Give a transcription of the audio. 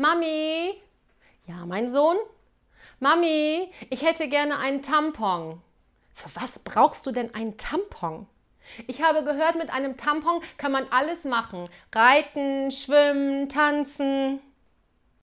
Mami? Ja, mein Sohn? Mami, ich hätte gerne einen Tampon. Für was brauchst du denn einen Tampon? Ich habe gehört, mit einem Tampon kann man alles machen. Reiten, schwimmen, tanzen.